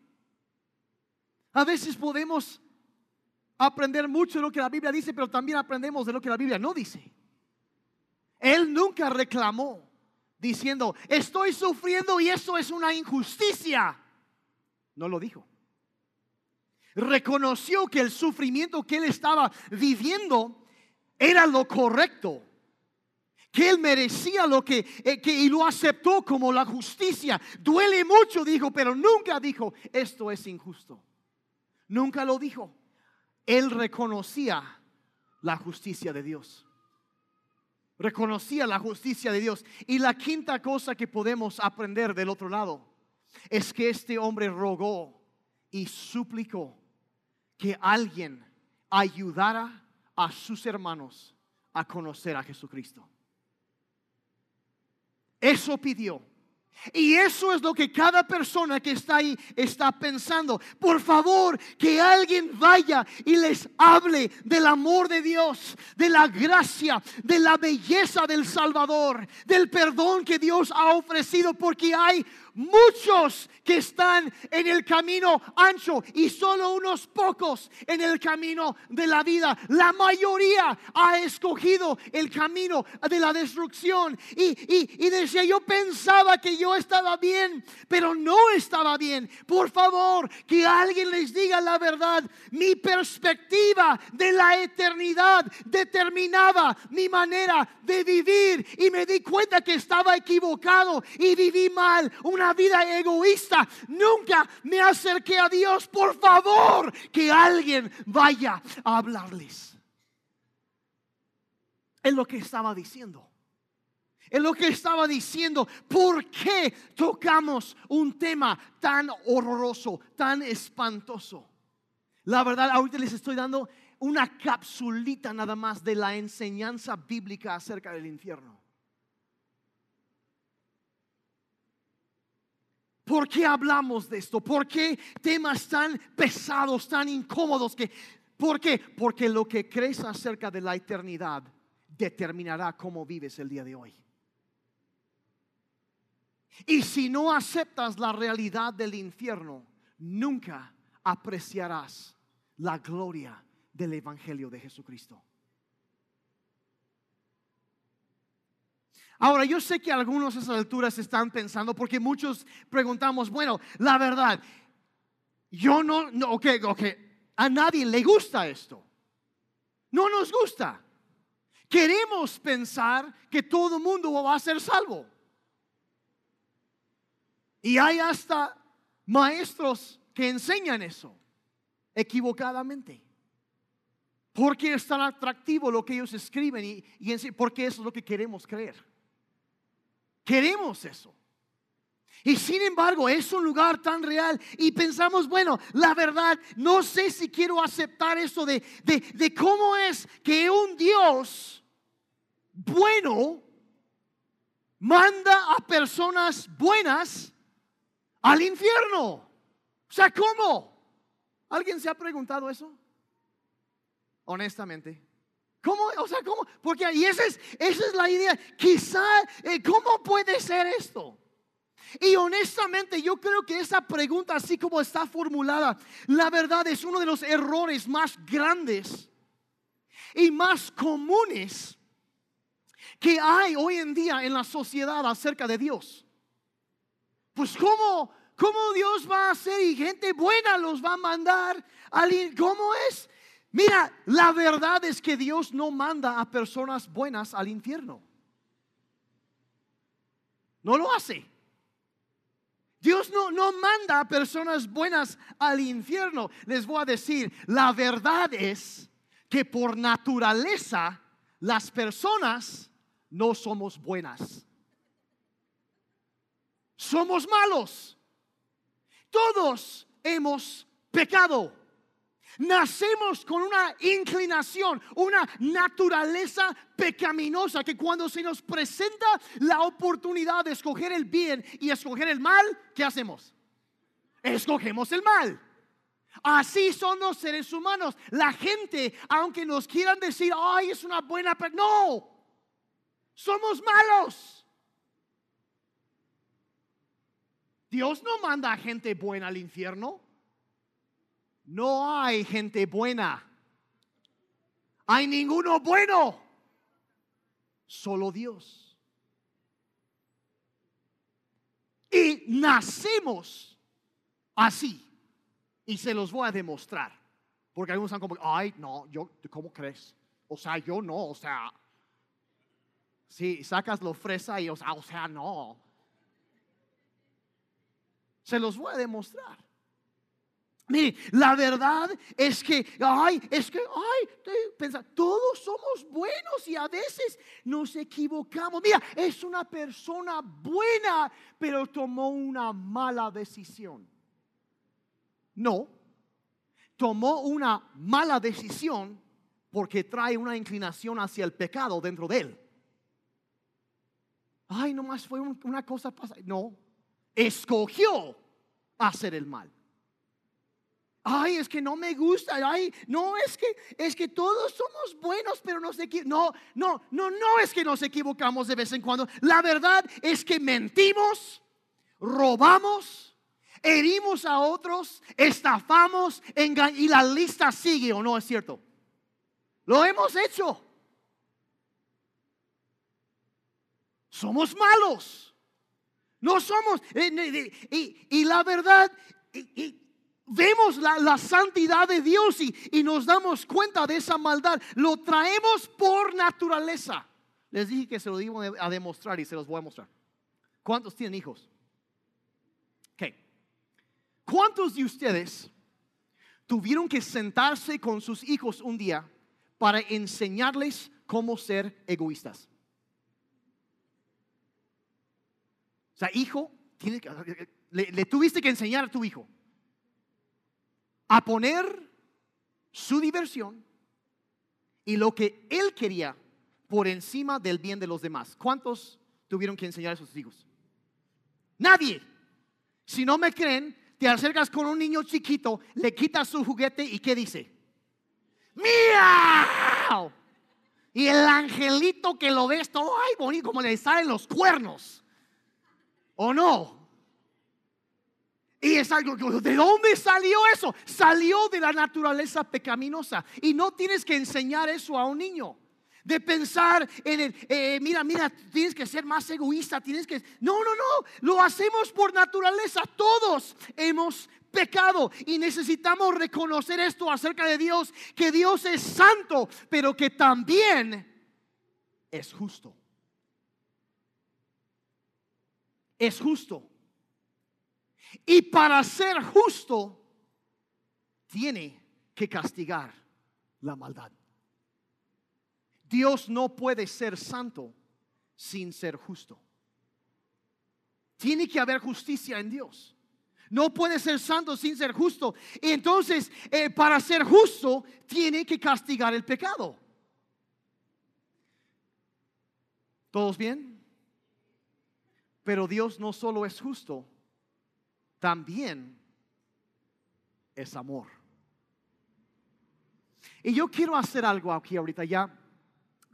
A veces podemos aprender mucho de lo que la Biblia dice, pero también aprendemos de lo que la Biblia no dice. Él nunca reclamó diciendo, estoy sufriendo y eso es una injusticia. No lo dijo reconoció que el sufrimiento que él estaba viviendo era lo correcto. Que él merecía lo que, eh, que y lo aceptó como la justicia. Duele mucho, dijo, pero nunca dijo, esto es injusto. Nunca lo dijo. Él reconocía la justicia de Dios. Reconocía la justicia de Dios. Y la quinta cosa que podemos aprender del otro lado es que este hombre rogó y suplicó que alguien ayudara a sus hermanos a conocer a Jesucristo. Eso pidió. Y eso es lo que cada persona que está ahí está pensando. Por favor, que alguien vaya y les hable del amor de Dios, de la gracia, de la belleza del Salvador, del perdón que Dios ha ofrecido, porque hay muchos que están en el camino ancho y solo unos pocos en el camino de la vida. La mayoría ha escogido el camino de la destrucción. Y, y, decía, yo pensaba que yo estaba bien, pero no estaba bien. Por favor, que alguien les diga la verdad. Mi perspectiva de la eternidad determinaba mi manera de vivir y me di cuenta que estaba equivocado y viví mal. Una vida egoísta. Nunca me acerqué a Dios. Por favor, que alguien vaya a hablarles. Es lo que estaba diciendo. Es lo que estaba diciendo. ¿Por qué tocamos un tema tan horroroso, tan espantoso? La verdad, ahorita les estoy dando una capsulita nada más de la enseñanza bíblica acerca del infierno. ¿Por qué hablamos de esto? ¿Por qué temas tan pesados, tan incómodos? ¿Por qué? Porque lo que crees acerca de la eternidad determinará cómo vives el día de hoy. Y si no aceptas la realidad del infierno, nunca apreciarás la gloria del Evangelio de Jesucristo. Ahora, yo sé que algunos a esas alturas están pensando, porque muchos preguntamos, bueno, la verdad, yo no, no ok, ok, a nadie le gusta esto. No nos gusta. Queremos pensar que todo el mundo va a ser salvo. Y hay hasta maestros que enseñan eso equivocadamente. Porque es tan atractivo lo que ellos escriben y, y porque eso es lo que queremos creer. Queremos eso. Y sin embargo es un lugar tan real y pensamos, bueno, la verdad, no sé si quiero aceptar eso de, de, de cómo es que un Dios bueno manda a personas buenas al infierno. O sea, ¿cómo? ¿Alguien se ha preguntado eso? Honestamente. ¿Cómo? O sea, ¿cómo? Porque y esa es, esa es la idea. Quizá, eh, ¿cómo puede ser esto? Y honestamente yo creo que esa pregunta, así como está formulada, la verdad es uno de los errores más grandes y más comunes que hay hoy en día en la sociedad acerca de Dios. Pues ¿cómo, cómo Dios va a hacer y gente buena los va a mandar al ¿Cómo es? Mira, la verdad es que Dios no manda a personas buenas al infierno. No lo hace. Dios no, no manda a personas buenas al infierno. Les voy a decir, la verdad es que por naturaleza las personas no somos buenas somos malos. Todos hemos pecado. Nacemos con una inclinación, una naturaleza pecaminosa que cuando se nos presenta la oportunidad de escoger el bien y escoger el mal, ¿qué hacemos? Escogemos el mal. Así son los seres humanos. La gente, aunque nos quieran decir, ay, es una buena, no, somos malos. Dios no manda a gente buena al infierno. No hay gente buena. Hay ninguno bueno. Solo Dios. Y nacemos así. Y se los voy a demostrar. Porque algunos están como, ay, no, yo, ¿cómo crees? O sea, yo no, o sea, si sacas lo fresa y, o sea, o sea, no. Se los voy a demostrar. Mire, la verdad es que, ay, es que, ay, todos somos buenos y a veces nos equivocamos. Mira, es una persona buena, pero tomó una mala decisión. No, tomó una mala decisión porque trae una inclinación hacia el pecado dentro de él. Ay, nomás fue una cosa pasada. No, escogió hacer el mal. Ay, es que no me gusta. Ay, no es que es que todos somos buenos, pero nos no, no, no, no es que nos equivocamos de vez en cuando. La verdad es que mentimos, robamos, herimos a otros, estafamos, y la lista sigue o no es cierto. Lo hemos hecho. Somos malos. No somos. Eh, y, la verdad, vemos la, santidad de Dios y, nos damos cuenta de esa maldad. Lo traemos por naturaleza. Les dije que se lo iba a demostrar y se los voy a mostrar. ¿Cuántos tienen hijos? ¿Cuántos de ustedes tuvieron que sentarse con sus hijos un día para enseñarles cómo ser egoístas? O sea, hijo, le, le tuviste que enseñar a tu hijo a poner su diversión y lo que él quería por encima del bien de los demás. ¿Cuántos tuvieron que enseñar a sus hijos? Nadie. Si no me creen, te acercas con un niño chiquito, le quitas su juguete y ¿qué dice? ¡Miau! Y el angelito que lo ves todo, ay, bonito, como le salen los cuernos. ¿O no? Y es algo, ¿de dónde salió eso? Salió de la naturaleza pecaminosa. Y no tienes que enseñar eso a un niño. De pensar en el, eh, mira, mira, tienes que ser más egoísta, tienes que... No, no, no, lo hacemos por naturaleza. Todos hemos pecado y necesitamos reconocer esto acerca de Dios, que Dios es santo, pero que también es justo. Es justo. Y para ser justo, tiene que castigar la maldad. Dios no puede ser santo sin ser justo. Tiene que haber justicia en Dios. No puede ser santo sin ser justo. Y entonces, eh, para ser justo, tiene que castigar el pecado. ¿Todos bien? Pero Dios no solo es justo, también es amor. Y yo quiero hacer algo aquí ahorita ya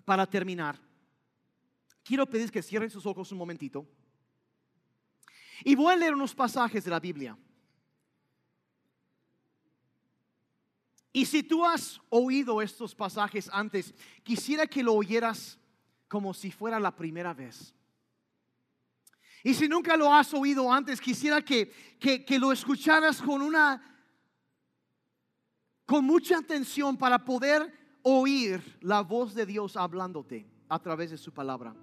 para terminar. Quiero pedir que cierren sus ojos un momentito. Y voy a leer unos pasajes de la Biblia. Y si tú has oído estos pasajes antes, quisiera que lo oyeras como si fuera la primera vez. Y si nunca lo has oído antes, quisiera que, que, lo escucharas con una, con mucha atención para poder oír la voz de Dios hablándote a través de su palabra.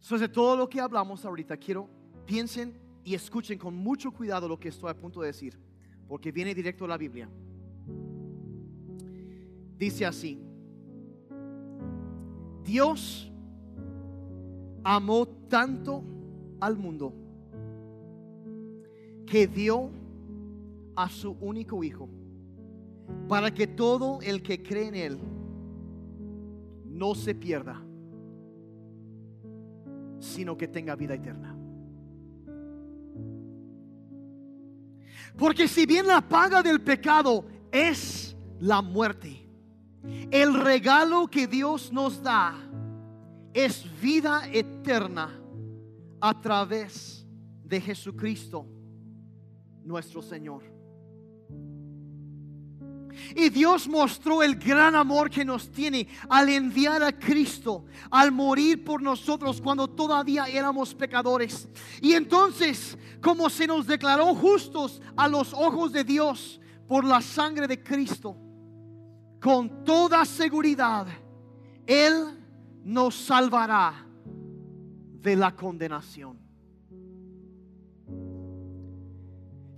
Sobre todo lo que hablamos ahorita, quiero piensen y escuchen con mucho cuidado lo que estoy a punto de decir, porque viene directo de la Biblia. Dice así: Dios amó tanto al mundo que dio a su único hijo para que todo el que cree en él no se pierda, sino que tenga vida eterna. Porque si bien la paga del pecado es la muerte, el regalo que Dios nos da es vida eterna a través de Jesucristo, nuestro Señor. Y Dios mostró el gran amor que nos tiene al enviar a Cristo, al morir por nosotros cuando todavía éramos pecadores. Y entonces, como se nos declaró justos a los ojos de Dios por la sangre de Cristo, con toda seguridad, Él nos salvará de la condenación.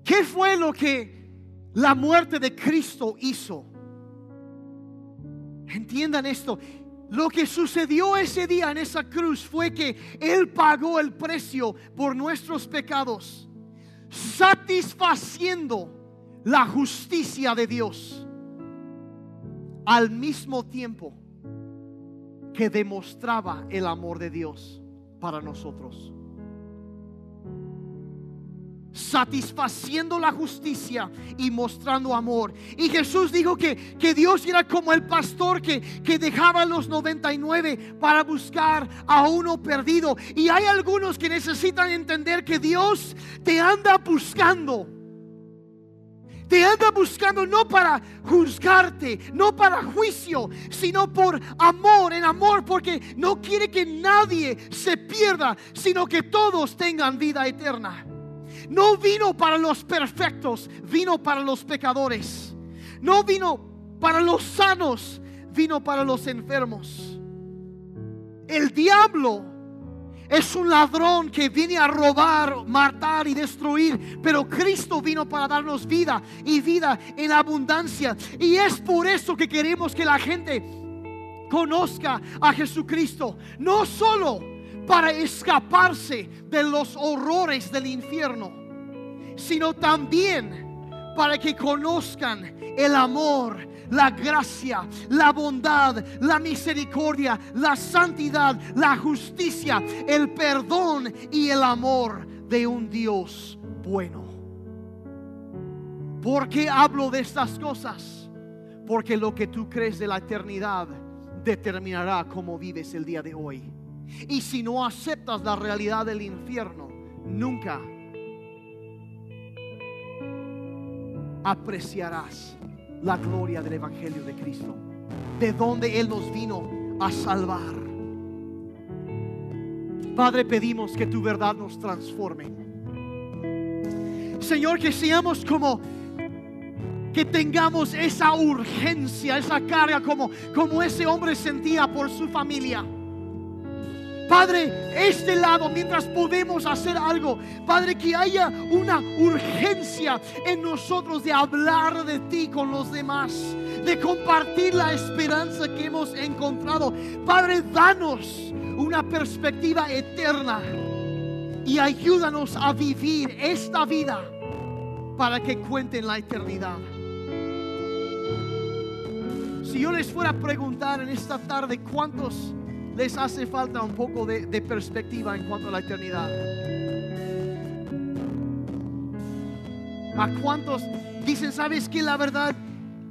¿Qué fue lo que la muerte de Cristo hizo? Entiendan esto. Lo que sucedió ese día en esa cruz fue que Él pagó el precio por nuestros pecados, satisfaciendo la justicia de Dios al mismo tiempo que demostraba el amor de Dios para nosotros. Satisfaciendo la justicia y mostrando amor. Y Jesús dijo que, que Dios era como el pastor que, que dejaba los 99 para buscar a uno perdido. Y hay algunos que necesitan entender que Dios te anda buscando te anda buscando no para juzgarte, no para juicio, sino por amor, en amor, porque no quiere que nadie se pierda, sino que todos tengan vida eterna. No vino para los perfectos, vino para los pecadores. No vino para los sanos, vino para los enfermos. El diablo es un ladrón que viene a robar, matar y destruir, pero Cristo vino para darnos vida y vida en abundancia. Y es por eso que queremos que la gente conozca a Jesucristo, no solo para escaparse de los horrores del infierno, sino también para que conozcan el amor, la gracia, la bondad, la misericordia, la santidad, la justicia, el perdón y el amor de un Dios bueno. ¿Por qué hablo de estas cosas? Porque lo que tú crees de la eternidad determinará cómo vives el día de hoy. Y si no aceptas la realidad del infierno, nunca apreciarás la gloria del Evangelio de Cristo, de donde Él nos vino a salvar. Padre, pedimos que tu verdad nos transforme. Señor, que seamos como que tengamos esa urgencia, esa carga como, como ese hombre sentía por su familia. Padre, este lado, mientras podemos hacer algo, Padre, que haya una urgencia en nosotros de hablar de ti con los demás, de compartir la esperanza que hemos encontrado. Padre, danos una perspectiva eterna y ayúdanos a vivir esta vida para que cuenten la eternidad. Si yo les fuera a preguntar en esta tarde cuántos les hace falta un poco de, perspectiva en cuanto a la eternidad. ¿A cuántos dicen, sabes que la verdad,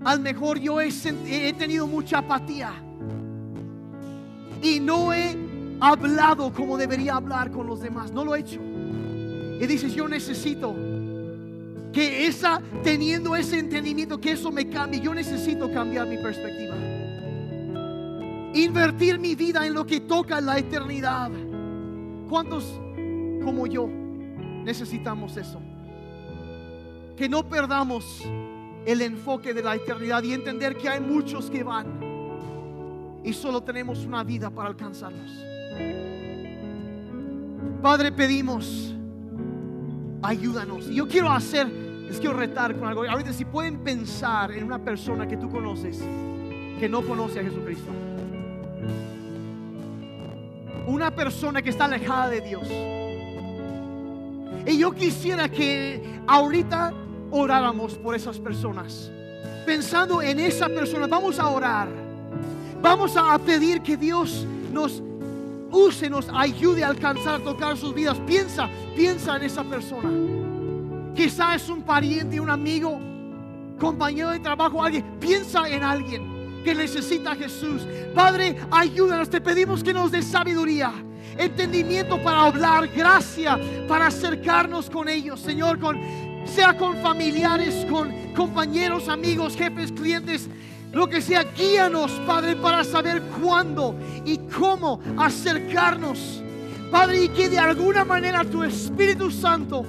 al mejor yo he, he tenido mucha apatía y no he hablado como debería hablar con los demás? No lo he hecho. Y dices, yo necesito que esa, teniendo ese entendimiento, que eso me cambie, yo necesito cambiar mi perspectiva invertir mi vida en lo que toca la eternidad. ¿Cuántos como yo necesitamos eso? Que no perdamos el enfoque de la eternidad y entender que hay muchos que van y solo tenemos una vida para alcanzarlos. Padre, pedimos, ayúdanos. Yo quiero hacer, les quiero retar con algo. Ahorita si pueden pensar en una persona que tú conoces que no conoce a Jesucristo una persona que está alejada de Dios. Y yo quisiera que ahorita oráramos por esas personas. Pensando en esa persona, vamos a orar. Vamos a pedir que Dios nos use, nos ayude a alcanzar, a tocar sus vidas. Piensa, piensa en esa persona. Quizá es un pariente, un amigo, compañero de trabajo, alguien. Piensa en alguien que necesita Jesús. Padre, ayúdanos, te pedimos que nos dé sabiduría, entendimiento para hablar, gracia para acercarnos con ellos, Señor, con sea con familiares, con compañeros, amigos, jefes, clientes, lo que sea, guíanos, Padre, para saber cuándo y cómo acercarnos. Padre, y que de alguna manera tu Espíritu Santo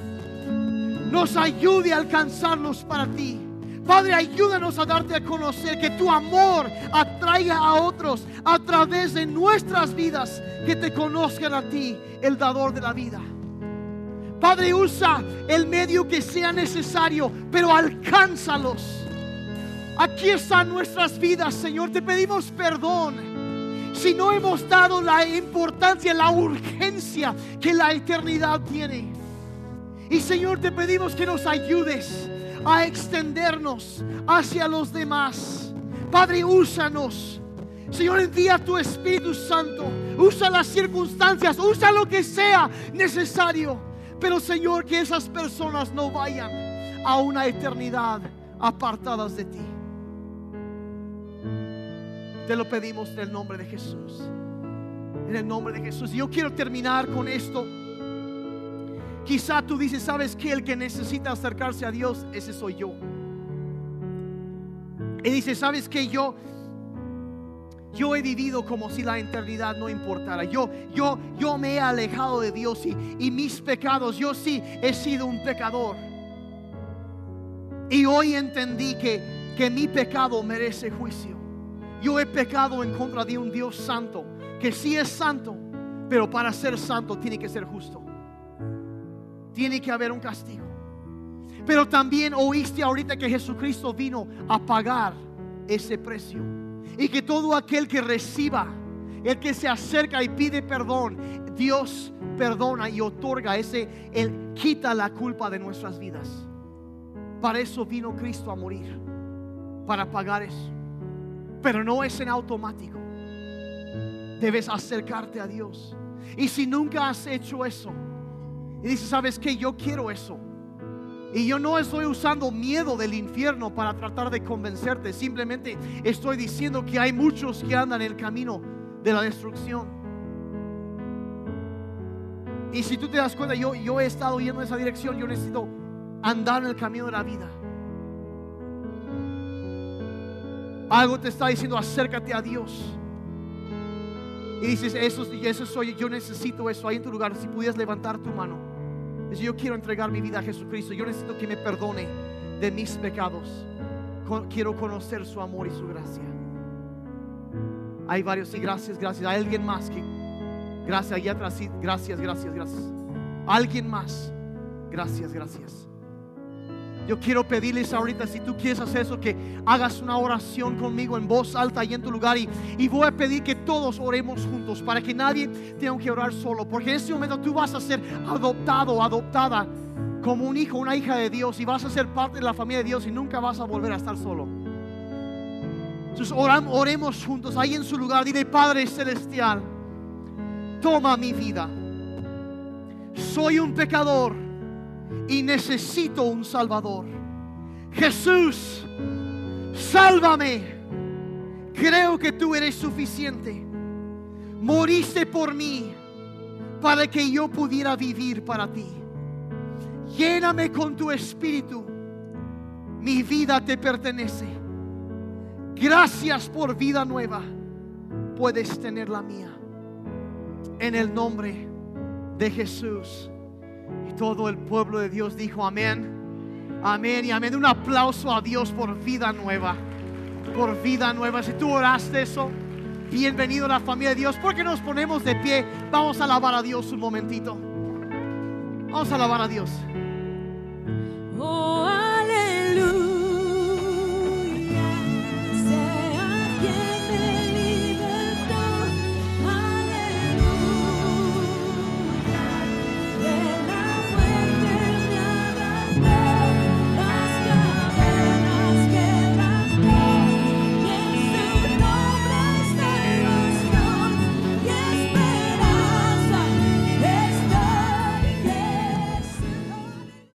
nos ayude a alcanzarlos para ti. Padre, ayúdanos a darte a conocer que tu amor atraiga a otros a través de nuestras vidas que te conozcan a ti, el dador de la vida. Padre, usa el medio que sea necesario, pero alcánzalos. Aquí están nuestras vidas, Señor. Te pedimos perdón si no hemos dado la importancia, la urgencia que la eternidad tiene. Y Señor, te pedimos que nos ayudes a extendernos hacia los demás. Padre, úsanos. Señor, envía tu Espíritu Santo. Usa las circunstancias, usa lo que sea necesario. Pero Señor, que esas personas no vayan a una eternidad apartadas de ti. Te lo pedimos en el nombre de Jesús. En el nombre de Jesús. Y yo quiero terminar con esto. Quizá tú dices, ¿sabes que El que necesita acercarse a Dios, ese soy yo. Y dice, ¿sabes que Yo, yo he vivido como si la eternidad no importara. Yo, yo, yo me he alejado de Dios y, y mis pecados, yo sí he sido un pecador. Y hoy entendí que, que mi pecado merece juicio. Yo he pecado en contra de un Dios santo, que sí es santo, Pero para ser santo tiene que ser justo. Tiene que haber un castigo. Pero también oíste ahorita que Jesucristo vino a pagar ese precio. Y que todo aquel que reciba, el que se acerca y pide perdón, Dios perdona y otorga ese, Él quita la culpa de nuestras vidas. Para eso vino Cristo a morir, para pagar eso. Pero no es en automático. Debes acercarte a Dios. Y si nunca has hecho eso, y dices, ¿sabes que Yo quiero eso. Y yo no estoy usando miedo del infierno para tratar de convencerte. Simplemente estoy diciendo que hay muchos que andan en el camino de la destrucción. Y si tú te das cuenta, yo, yo he estado yendo en esa dirección. Yo necesito andar en el camino de la vida. Algo te está diciendo, acércate a Dios. Y dices, eso, eso soy, yo necesito eso. Ahí en tu lugar, si pudieras levantar tu mano yo quiero entregar mi vida a Jesucristo. Yo necesito que me perdone de mis pecados. Quiero conocer su amor y su gracia. Hay varios, y gracias, gracias. Hay alguien más que, gracias, allá atrás, sí, gracias, gracias, gracias. Alguien más, gracias, gracias. Yo quiero pedirles ahorita, si tú quieres hacer eso, que hagas una oración conmigo en voz alta ahí en tu lugar. Y, y, voy a pedir que todos oremos juntos para que nadie tenga que orar solo. Porque en este momento tú vas a ser adoptado adoptada como un hijo, una hija de Dios. Y vas a ser parte de la familia de Dios y nunca vas a volver a estar solo. Entonces oremos juntos ahí en su lugar. Dile, Padre Celestial, toma mi vida. Soy un pecador y necesito un Salvador. Jesús, sálvame. Creo que tú eres suficiente. Moriste por mí para que yo pudiera vivir para ti. Lléname con tu espíritu. Mi vida te pertenece. Gracias por vida nueva. Puedes tener la mía. En el nombre de Jesús. Todo el pueblo de Dios dijo amén. Amén y amén. Un aplauso a Dios por vida nueva. Por vida nueva. Si tú oraste eso, bienvenido a la familia de Dios. Porque nos ponemos de pie. Vamos a alabar a Dios un momentito. Vamos a alabar a Dios. Oh.